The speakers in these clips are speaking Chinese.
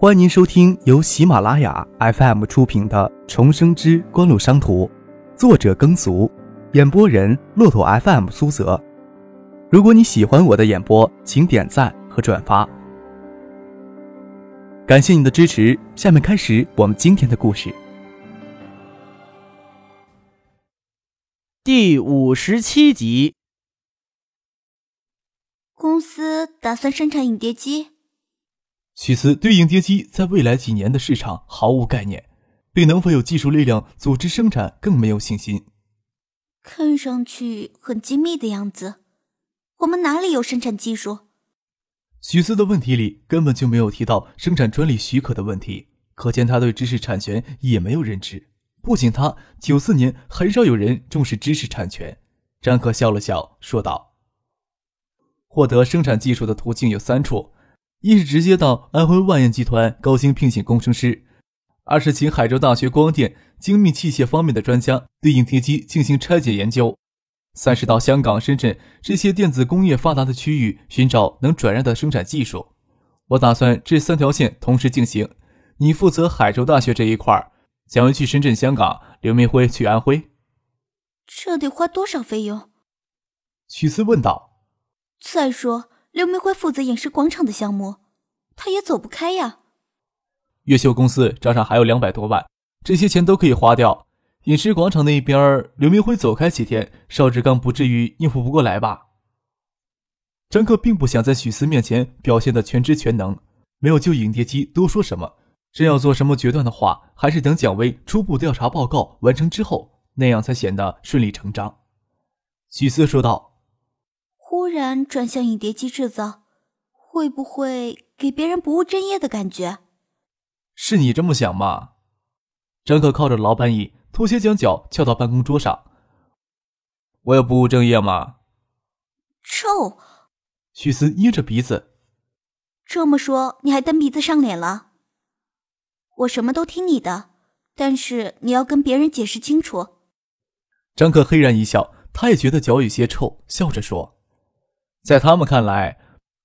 欢迎您收听由喜马拉雅 FM 出品的《重生之官路商途》，作者耕俗，演播人骆驼 FM 苏泽。如果你喜欢我的演播，请点赞和转发，感谢你的支持。下面开始我们今天的故事。第五十七集，公司打算生产影碟机。许思对影碟机在未来几年的市场毫无概念，对能否有技术力量组织生产更没有信心。看上去很精密的样子，我们哪里有生产技术？许思的问题里根本就没有提到生产专利许可的问题，可见他对知识产权也没有认知。不仅他，九四年很少有人重视知识产权。张可笑了笑说道：“获得生产技术的途径有三处。”一是直接到安徽万燕集团高薪聘请工程师，二是请海州大学光电精密器械方面的专家对影碟机进行拆解研究，三是到香港、深圳这些电子工业发达的区域寻找能转让的生产技术。我打算这三条线同时进行，你负责海州大学这一块，蒋薇去深圳、香港，刘明辉去安徽。这得花多少费用？许思问道。再说。刘明辉负责影视广场的项目，他也走不开呀。越秀公司账上还有两百多万，这些钱都可以花掉。影视广场那边，刘明辉走开几天，邵志刚不至于应付不过来吧？张克并不想在许思面前表现的全知全能，没有就影碟机多说什么。真要做什么决断的话，还是等蒋薇初步调查报告完成之后，那样才显得顺理成章。许思说道。忽然转向影碟机制造，会不会给别人不务正业的感觉？是你这么想吗？张可靠着老板椅，拖鞋将脚翘到办公桌上。我有不务正业吗？臭！许思捏着鼻子。这么说，你还蹬鼻子上脸了？我什么都听你的，但是你要跟别人解释清楚。张克黑然一笑，他也觉得脚有些臭，笑着说。在他们看来，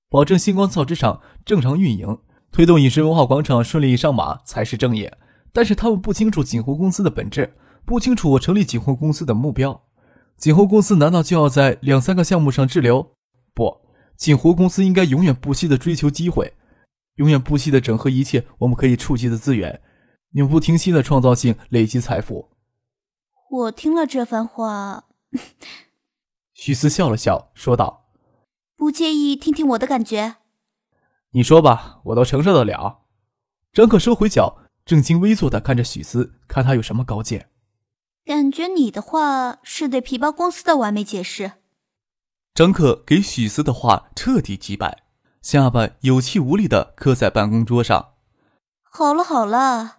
保证星光造纸厂正常运营，推动饮食文化广场顺利上马才是正业。但是他们不清楚锦湖公司的本质，不清楚我成立锦湖公司的目标。锦湖公司难道就要在两三个项目上滞留？不，锦湖公司应该永远不息的追求机会，永远不息的整合一切我们可以触及的资源，永不停息的创造性累积财富。我听了这番话，徐思笑了笑，说道。不介意听听我的感觉？你说吧，我都承受得了。张克收回脚，正襟危坐的看着许思，看他有什么高见。感觉你的话是对皮包公司的完美解释。张克给许思的话彻底击败，下巴有气无力的磕在办公桌上。好了好了。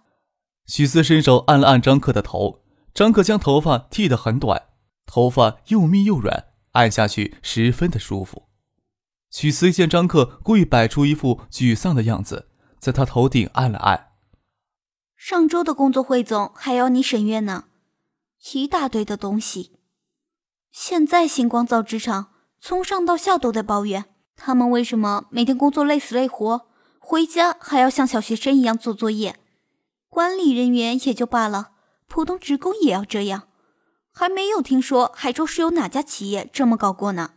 许思伸手按了按张克的头，张克将头发剃得很短，头发又密又软，按下去十分的舒服。许思见张克故意摆出一副沮丧的样子，在他头顶按了按。上周的工作汇总还要你审阅呢，一大堆的东西。现在星光造纸厂从上到下都在抱怨，他们为什么每天工作累死累活，回家还要像小学生一样做作业？管理人员也就罢了，普通职工也要这样？还没有听说海州市有哪家企业这么搞过呢。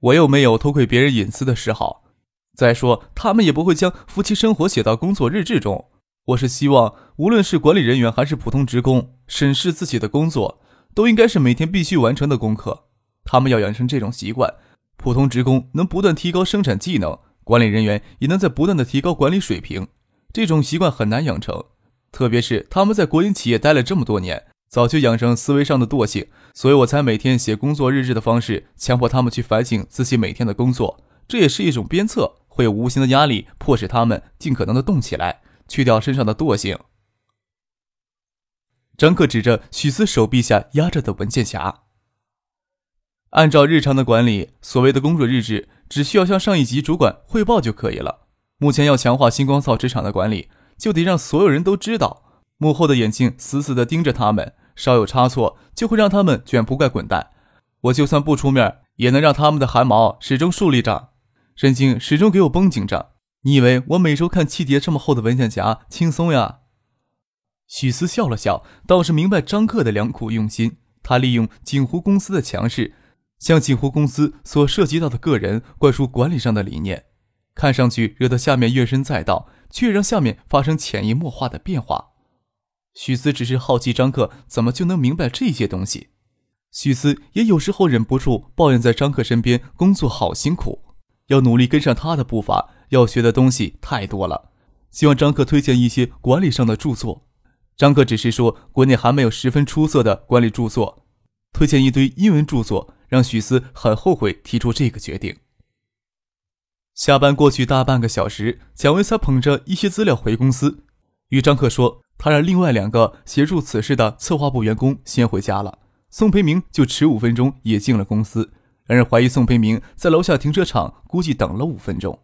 我又没有偷窥别人隐私的嗜好，再说他们也不会将夫妻生活写到工作日志中。我是希望，无论是管理人员还是普通职工，审视自己的工作，都应该是每天必须完成的功课。他们要养成这种习惯，普通职工能不断提高生产技能，管理人员也能在不断的提高管理水平。这种习惯很难养成，特别是他们在国营企业待了这么多年。早就养成思维上的惰性，所以我才每天写工作日志的方式，强迫他们去反省自己每天的工作。这也是一种鞭策，会有无形的压力，迫使他们尽可能的动起来，去掉身上的惰性。张克指着许思手臂下压着的文件夹，按照日常的管理，所谓的工作日志，只需要向上一级主管汇报就可以了。目前要强化星光造纸厂的管理，就得让所有人都知道，幕后的眼睛死死的盯着他们。稍有差错，就会让他们卷铺盖滚蛋。我就算不出面，也能让他们的汗毛始终竖立着，神经始终给我绷紧着。你以为我每周看七叠这么厚的文件夹轻松呀？许思笑了笑，倒是明白张克的良苦用心。他利用锦湖公司的强势，向锦湖公司所涉及到的个人灌输管理上的理念，看上去惹得下面怨声载道，却让下面发生潜移默化的变化。许思只是好奇张克怎么就能明白这些东西。许思也有时候忍不住抱怨，在张克身边工作好辛苦，要努力跟上他的步伐，要学的东西太多了。希望张克推荐一些管理上的著作。张克只是说国内还没有十分出色的管理著作，推荐一堆英文著作，让许思很后悔提出这个决定。下班过去大半个小时，蒋维才捧着一些资料回公司，与张克说他让另外两个协助此事的策划部员工先回家了。宋培明就迟五分钟也进了公司，让人怀疑宋培明在楼下停车场估计等了五分钟。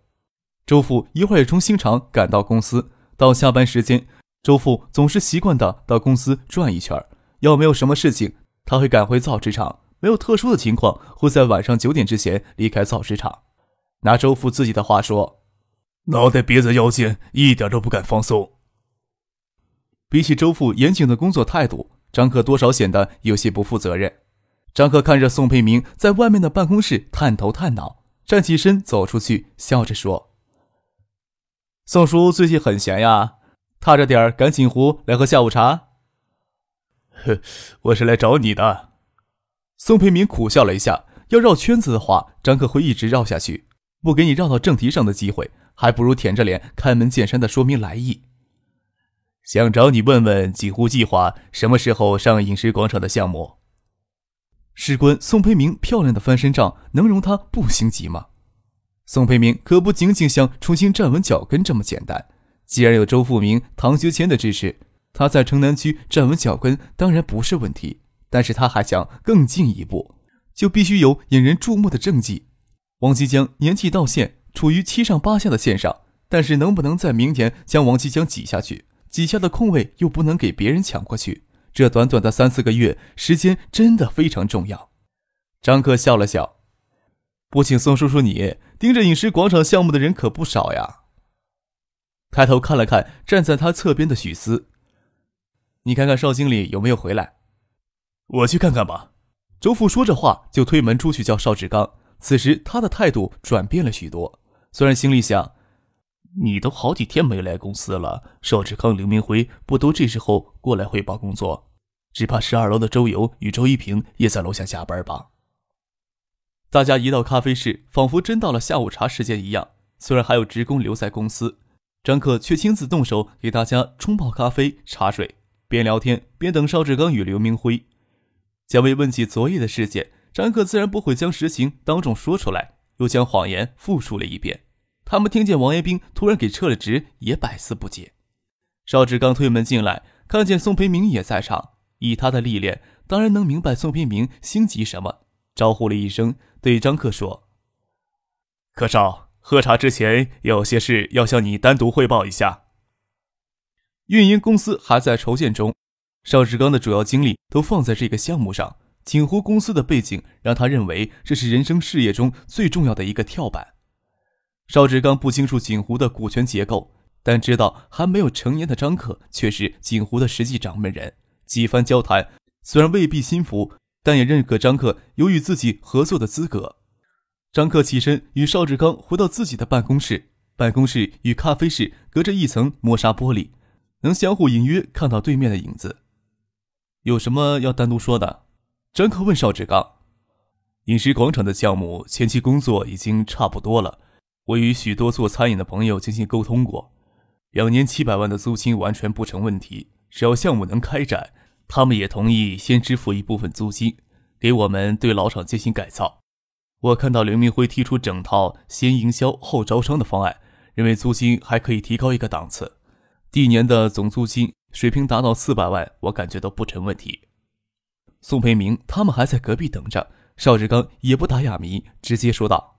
周父一会儿也从新厂赶到公司，到下班时间。周父总是习惯的到公司转一圈，要没有什么事情，他会赶回造纸厂；没有特殊的情况，会在晚上九点之前离开造纸厂。拿周父自己的话说：“脑袋别在腰间，一点都不敢放松。”比起周父严谨的工作态度，张克多少显得有些不负责任。张克看着宋佩明在外面的办公室探头探脑，站起身走出去，笑着说：“宋叔最近很闲呀。”踏着点儿赶紧湖来喝下午茶。呵，我是来找你的。宋培明苦笑了一下，要绕圈子的话，张克会一直绕下去，不给你绕到正题上的机会，还不如舔着脸开门见山的说明来意。想找你问问锦湖计划什么时候上饮食广场的项目。事关宋培明漂亮的翻身仗，能容他不心急吗？宋培明可不仅仅想重新站稳脚跟这么简单。既然有周富明、唐学谦的支持，他在城南区站稳脚跟当然不是问题。但是他还想更进一步，就必须有引人注目的政绩。王继江年纪到现，处于七上八下的线上，但是能不能在明年将王继江挤下去？几下的空位又不能给别人抢过去。这短短的三四个月时间真的非常重要。张克笑了笑，不请宋叔叔你盯着饮食广场项目的人可不少呀。抬头看了看站在他侧边的许思，你看看邵经理有没有回来？我去看看吧。周父说着话就推门出去叫邵志刚。此时他的态度转变了许多，虽然心里想，你都好几天没来公司了，邵志刚、刘明辉不都这时候过来汇报工作？只怕十二楼的周游与周一平也在楼下加班吧。大家一到咖啡室，仿佛真到了下午茶时间一样。虽然还有职工留在公司。张克却亲自动手给大家冲泡咖啡、茶水，边聊天边等邵志刚与刘明辉。贾伟问起昨夜的事件，张克自然不会将实情当众说出来，又将谎言复述了一遍。他们听见王彦斌突然给撤了职，也百思不解。邵志刚推门进来，看见宋培明也在场，以他的历练，当然能明白宋培明心急什么，招呼了一声，对张克说：“克少。”喝茶之前有些事要向你单独汇报一下。运营公司还在筹建中，邵志刚的主要精力都放在这个项目上。锦湖公司的背景让他认为这是人生事业中最重要的一个跳板。邵志刚不清楚锦湖的股权结构，但知道还没有成年的张克却是锦湖的实际掌门人。几番交谈，虽然未必心服，但也认可张克有与自己合作的资格。张克起身，与邵志刚回到自己的办公室。办公室与咖啡室隔着一层磨砂玻璃，能相互隐约看到对面的影子。有什么要单独说的？张克问邵志刚。饮食广场的项目前期工作已经差不多了，我与许多做餐饮的朋友进行沟通过，两年七百万的租金完全不成问题。只要项目能开展，他们也同意先支付一部分租金，给我们对老厂进行改造。我看到刘明辉提出整套先营销后招商的方案，认为租金还可以提高一个档次，第一年的总租金水平达到四百万，我感觉都不成问题。宋培明他们还在隔壁等着，邵志刚也不打哑谜，直接说道：“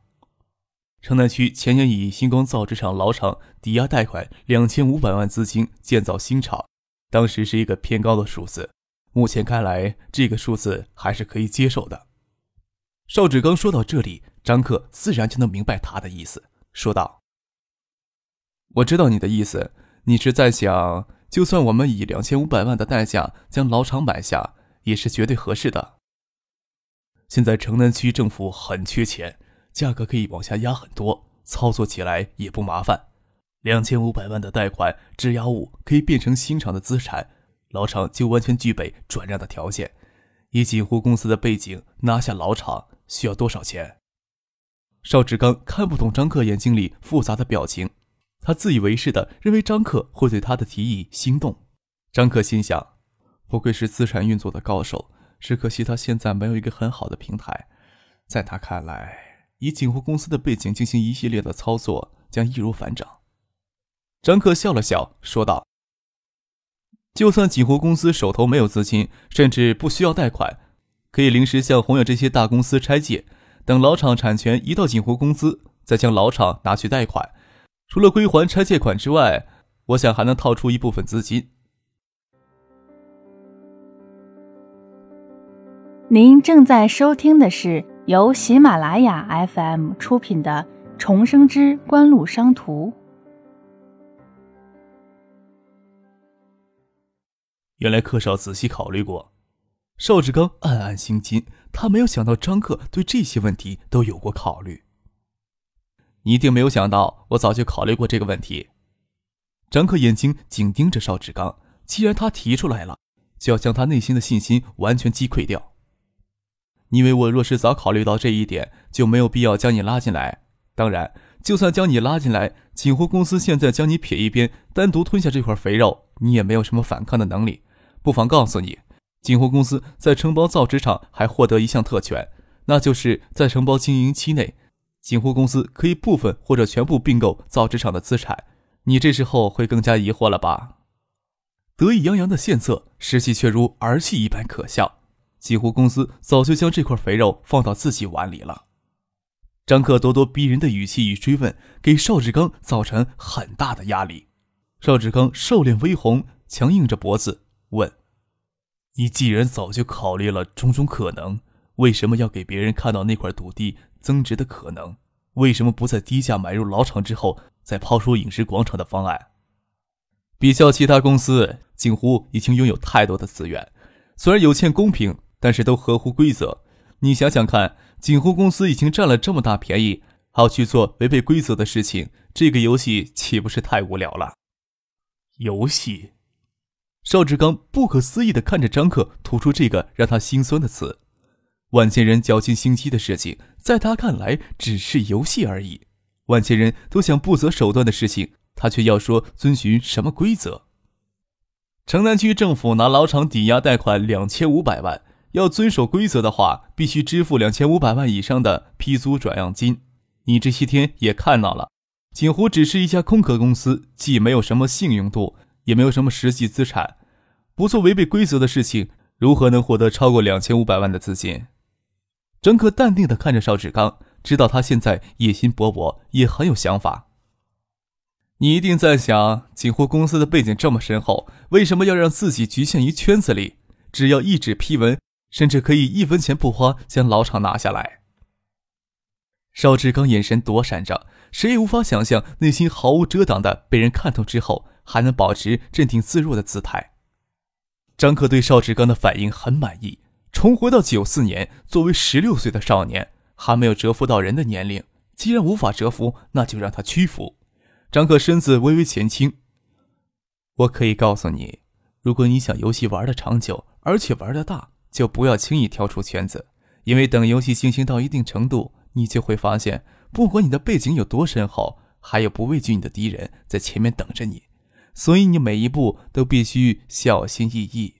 城南区前年以星光造纸厂老厂抵押贷款两千五百万资金建造新厂，当时是一个偏高的数字，目前看来这个数字还是可以接受的。”邵志刚说到这里，张克自然就能明白他的意思，说道。我知道你的意思，你是在想，就算我们以两千五百万的代价将老厂买下，也是绝对合适的。现在城南区政府很缺钱，价格可以往下压很多，操作起来也不麻烦。两千五百万的贷款质押物可以变成新厂的资产，老厂就完全具备转让的条件。以锦湖公司的背景拿下老厂需要多少钱？邵志刚看不懂张克眼睛里复杂的表情，他自以为是的认为张克会对他的提议心动。张克心想，不愧是资产运作的高手。只可惜他现在没有一个很好的平台，在他看来，以锦湖公司的背景进行一系列的操作将易如反掌。张克笑了笑，说道：“就算锦湖公司手头没有资金，甚至不需要贷款，可以临时向宏远这些大公司拆借，等老厂产权移到锦湖公司，再将老厂拿去贷款。除了归还拆借款之外，我想还能套出一部分资金。”您正在收听的是由喜马拉雅 FM 出品的《重生之官路商途》。原来柯少仔细考虑过，邵志刚暗暗心惊，他没有想到张克对这些问题都有过考虑。你一定没有想到，我早就考虑过这个问题。张克眼睛紧盯着邵志刚，既然他提出来了，就要将他内心的信心完全击溃掉。因为我若是早考虑到这一点，就没有必要将你拉进来。当然，就算将你拉进来，锦湖公司现在将你撇一边，单独吞下这块肥肉，你也没有什么反抗的能力。不妨告诉你，锦湖公司在承包造纸厂还获得一项特权，那就是在承包经营期内，锦湖公司可以部分或者全部并购造纸厂的资产。你这时候会更加疑惑了吧？得意洋洋的献策，实际却如儿戏一般可笑。几乎公司早就将这块肥肉放到自己碗里了。张克咄咄逼人的语气与追问，给邵志刚造成很大的压力。邵志刚瘦脸微红，强硬着脖子问：“你既然早就考虑了种种可能，为什么要给别人看到那块土地增值的可能？为什么不在低价买入老厂之后，再抛出影视广场的方案？比较其他公司，锦湖已经拥有太多的资源，虽然有欠公平。”但是都合乎规则，你想想看，锦湖公司已经占了这么大便宜，还要去做违背规则的事情，这个游戏岂不是太无聊了？游戏？邵志刚不可思议地看着张克，吐出这个让他心酸的词。万千人绞尽心机的事情，在他看来只是游戏而已。万千人都想不择手段的事情，他却要说遵循什么规则？城南区政府拿老厂抵押贷款两千五百万。要遵守规则的话，必须支付两千五百万以上的批租转让金。你这些天也看到了，锦湖只是一家空壳公司，既没有什么信用度，也没有什么实际资产，不做违背规则的事情，如何能获得超过两千五百万的资金？张克淡定地看着邵志刚，知道他现在野心勃勃，也很有想法。你一定在想，锦湖公司的背景这么深厚，为什么要让自己局限于圈子里？只要一纸批文。甚至可以一分钱不花将老厂拿下来。邵志刚眼神躲闪着，谁也无法想象内心毫无遮挡的被人看透之后，还能保持镇定自若的姿态。张克对邵志刚的反应很满意，重回到九四年，作为十六岁的少年，还没有蛰伏到人的年龄。既然无法折服，那就让他屈服。张克身子微微前倾，我可以告诉你，如果你想游戏玩的长久，而且玩的大。就不要轻易跳出圈子，因为等游戏进行到一定程度，你就会发现，不管你的背景有多深厚，还有不畏惧你的敌人在前面等着你。所以你每一步都必须小心翼翼。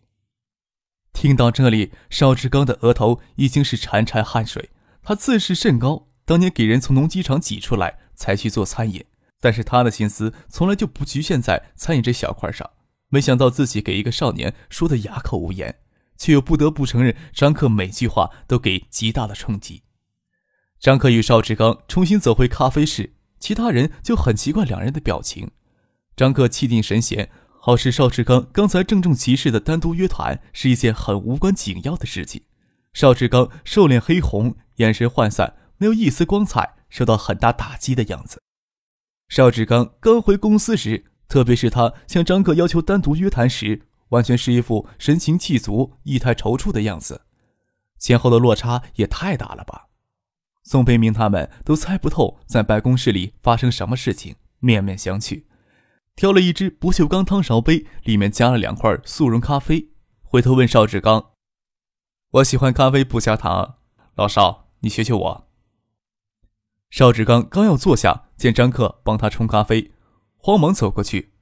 听到这里，邵志刚的额头已经是潺潺汗水。他自视甚高，当年给人从农机厂挤出来才去做餐饮，但是他的心思从来就不局限在餐饮这小块上。没想到自己给一个少年说的哑口无言。却又不得不承认，张克每句话都给极大的冲击。张克与邵志刚重新走回咖啡室，其他人就很奇怪两人的表情。张克气定神闲，好似邵志刚刚才郑重其事的单独约谈是一件很无关紧要的事情。邵志刚瘦脸黑红，眼神涣散，没有一丝光彩，受到很大打击的样子。邵志刚刚回公司时，特别是他向张克要求单独约谈时，完全是一副神情气足、意态踌躇的样子，前后的落差也太大了吧？宋培明他们都猜不透在办公室里发生什么事情，面面相觑。挑了一只不锈钢汤勺杯，里面加了两块速溶咖啡，回头问邵志刚：“我喜欢咖啡不加糖，老邵，你学学我。”邵志刚刚要坐下，见张克帮他冲咖啡，慌忙走过去：“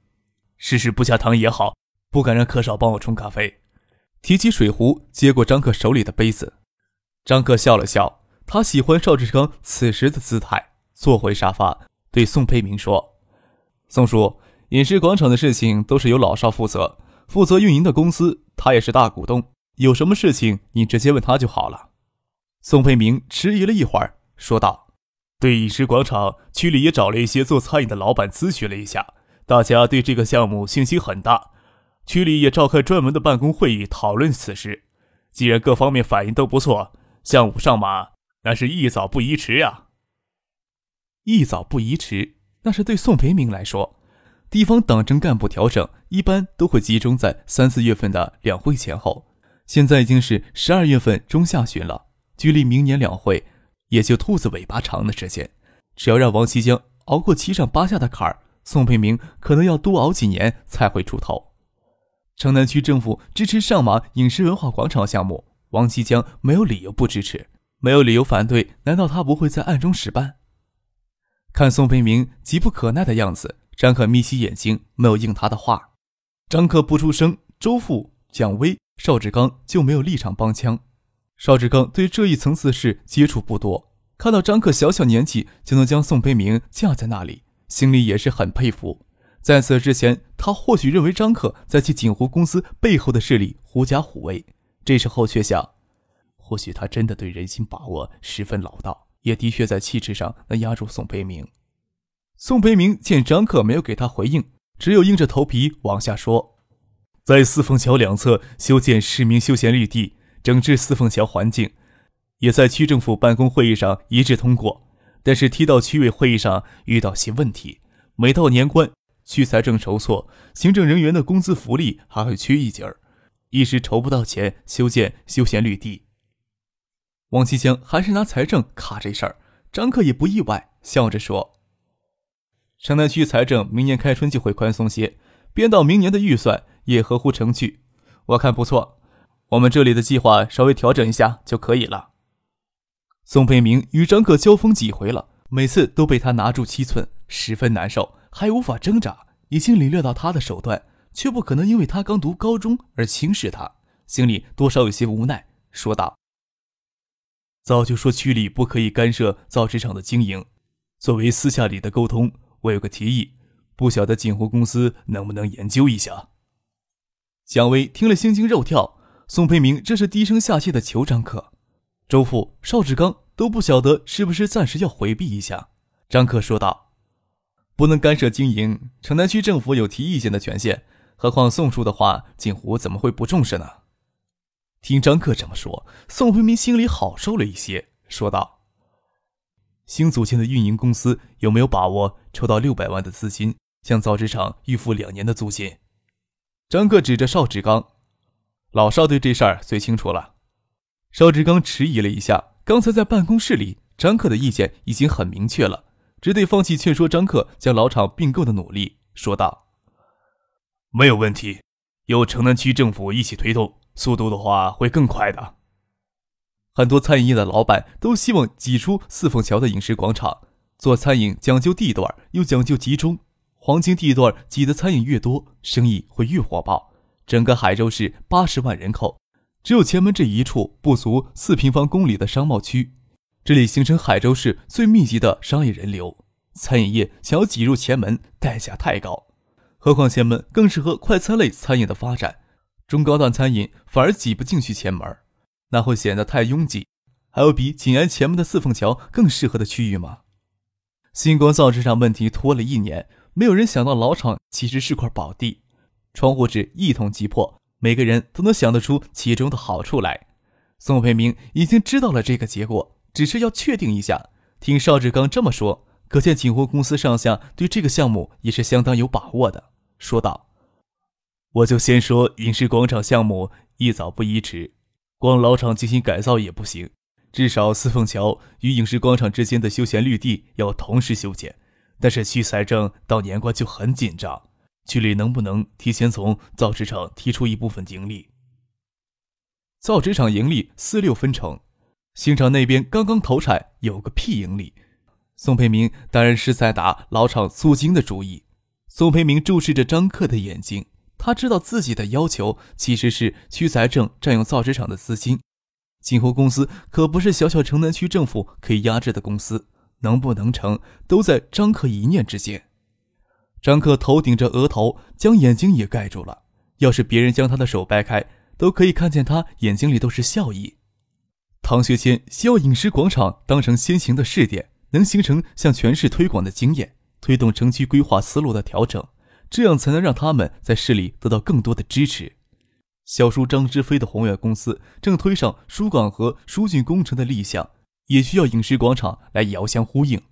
试试不加糖也好，不敢让柯少帮我冲咖啡。”提起水壶，接过张克手里的杯子。张克笑了笑，他喜欢邵志刚此时的姿态，坐回沙发，对宋佩明说：“宋叔。”饮食广场的事情都是由老邵负责，负责运营的公司，他也是大股东。有什么事情你直接问他就好了。宋佩明迟疑了一会儿，说道：“对饮食广场，区里也找了一些做餐饮的老板咨询了一下，大家对这个项目信心很大。区里也召开专门的办公会议讨论此事。既然各方面反应都不错，项目上马那是宜早不宜迟呀。宜早不宜迟，那是对宋培明来说。”地方党政干部调整一般都会集中在三四月份的两会前后，现在已经是十二月份中下旬了，距离明年两会也就兔子尾巴长的时间。只要让王其江熬过七上八下的坎儿，宋培明可能要多熬几年才会出头。城南区政府支持上马饮食文化广场项目，王其江没有理由不支持，没有理由反对。难道他不会在暗中使绊？看宋培明急不可耐的样子。张可眯起眼睛，没有应他的话。张可不出声，周父、蒋威、邵志刚就没有立场帮腔。邵志刚对这一层次事接触不多，看到张克小小年纪就能将宋培明架在那里，心里也是很佩服。在此之前，他或许认为张克在其锦湖公司背后的势力狐假虎威，这时候却想，或许他真的对人心把握十分老道，也的确在气质上能压住宋培明。宋培明见张克没有给他回应，只有硬着头皮往下说：“在四凤桥两侧修建市民休闲绿地，整治四凤桥环境，也在区政府办公会议上一致通过。但是提到区委会议上遇到些问题，每到年关，区财政筹措，行政人员的工资福利还会缺一截儿，一时筹不到钱修建休闲绿地。”王其江还是拿财政卡这事儿，张克也不意外，笑着说。城南区财政明年开春就会宽松些，编到明年的预算也合乎程序，我看不错。我们这里的计划稍微调整一下就可以了。宋培明与张克交锋几回了，每次都被他拿住七寸，十分难受，还无法挣扎。已经领略到他的手段，却不可能因为他刚读高中而轻视他，心里多少有些无奈，说道：“早就说区里不可以干涉造纸厂的经营，作为私下里的沟通。”我有个提议，不晓得锦湖公司能不能研究一下。蒋薇听了心惊肉跳，宋培明这是低声下气的求张克，周父邵志刚都不晓得是不是暂时要回避一下。张克说道：“不能干涉经营，城南区政府有提意见的权限，何况宋叔的话，锦湖怎么会不重视呢？”听张克这么说，宋培明心里好受了一些，说道。新组建的运营公司有没有把握筹到六百万的资金，向造纸厂预付两年的租金？张克指着邵志刚，老邵对这事儿最清楚了。邵志刚迟疑了一下，刚才在办公室里，张克的意见已经很明确了，只得放弃劝说张克将老厂并购的努力，说道：“没有问题，有城南区政府一起推动，速度的话会更快的。”很多餐饮业的老板都希望挤出四凤桥的饮食广场。做餐饮讲究地段，又讲究集中，黄金地段挤的餐饮越多，生意会越火爆。整个海州市八十万人口，只有前门这一处不足四平方公里的商贸区，这里形成海州市最密集的商业人流。餐饮业想要挤入前门，代价太高，何况前门更适合快餐类餐饮的发展，中高档餐饮反而挤不进去前门。那会显得太拥挤，还有比紧挨前门的四凤桥更适合的区域吗？星光造纸厂问题拖了一年，没有人想到老厂其实是块宝地，窗户纸一捅即破，每个人都能想得出其中的好处来。宋培明已经知道了这个结果，只是要确定一下。听邵志刚这么说，可见锦湖公司上下对这个项目也是相当有把握的。说道：“我就先说影视广场项目宜早不宜迟，光老厂进行改造也不行，至少四凤桥与影视广场之间的休闲绿地要同时修建。但是区财政到年关就很紧张，区里能不能提前从造纸厂提出一部分盈利？造纸厂盈利四六分成，新厂那边刚刚投产，有个屁盈利！宋培明当然是在打老厂租金的主意。宋培明注视着张克的眼睛，他知道自己的要求其实是区财政占用造纸厂的资金。锦湖公司可不是小小城南区政府可以压制的公司，能不能成都在张克一念之间。张克头顶着额头，将眼睛也盖住了。要是别人将他的手掰开，都可以看见他眼睛里都是笑意。唐学谦希望影视广场当成先行的试点，能形成向全市推广的经验。推动城区规划思路的调整，这样才能让他们在市里得到更多的支持。小叔张之飞的宏远公司正推上疏港和疏浚工程的立项，也需要影视广场来遥相呼应。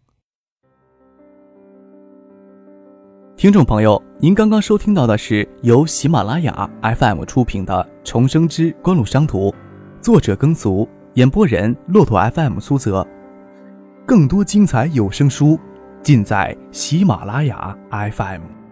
听众朋友，您刚刚收听到的是由喜马拉雅 FM 出品的《重生之官路商途》，作者耕俗，演播人骆驼 FM 苏泽。更多精彩有声书。尽在喜马拉雅 FM。